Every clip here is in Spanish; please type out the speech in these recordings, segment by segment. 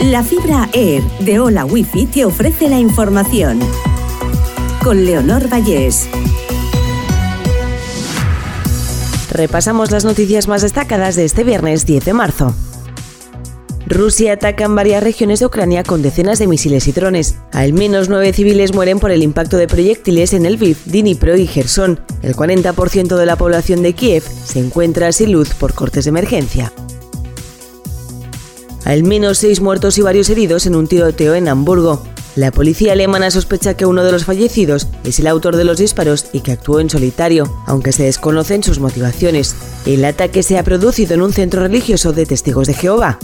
La fibra Air de Hola Wifi te ofrece la información. Con Leonor Vallés. Repasamos las noticias más destacadas de este viernes 10 de marzo. Rusia ataca en varias regiones de Ucrania con decenas de misiles y drones. Al menos nueve civiles mueren por el impacto de proyectiles en el Lviv, Dnipro y Gerson. El 40% de la población de Kiev se encuentra sin luz por cortes de emergencia. Al menos seis muertos y varios heridos en un tiroteo en Hamburgo. La policía alemana sospecha que uno de los fallecidos es el autor de los disparos y que actuó en solitario, aunque se desconocen sus motivaciones. El ataque se ha producido en un centro religioso de testigos de Jehová.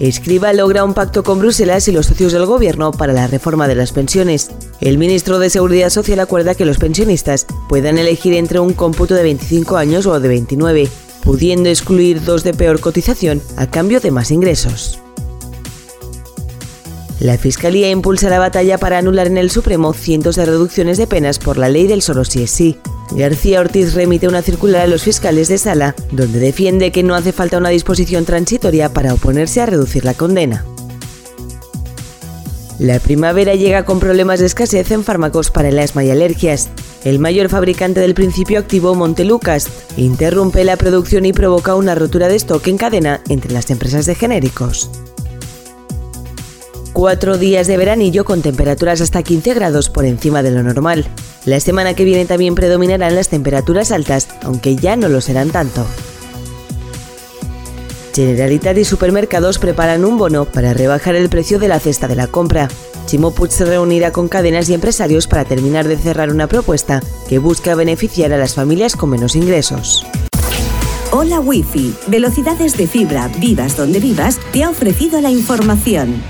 Escriba logra un pacto con Bruselas y los socios del gobierno para la reforma de las pensiones. El ministro de Seguridad Social acuerda que los pensionistas puedan elegir entre un cómputo de 25 años o de 29, pudiendo excluir dos de peor cotización a cambio de más ingresos. La Fiscalía impulsa la batalla para anular en el Supremo cientos de reducciones de penas por la ley del solo sí es sí. García Ortiz remite una circular a los fiscales de sala, donde defiende que no hace falta una disposición transitoria para oponerse a reducir la condena. La primavera llega con problemas de escasez en fármacos para el asma y alergias. El mayor fabricante del principio activo, Montelucas, interrumpe la producción y provoca una rotura de stock en cadena entre las empresas de genéricos. Cuatro días de veranillo con temperaturas hasta 15 grados por encima de lo normal. La semana que viene también predominarán las temperaturas altas, aunque ya no lo serán tanto. Generalitat y supermercados preparan un bono para rebajar el precio de la cesta de la compra. Chimo Puig se reunirá con cadenas y empresarios para terminar de cerrar una propuesta que busca beneficiar a las familias con menos ingresos. Hola Wi-Fi, velocidades de fibra, vivas donde vivas, te ha ofrecido la información.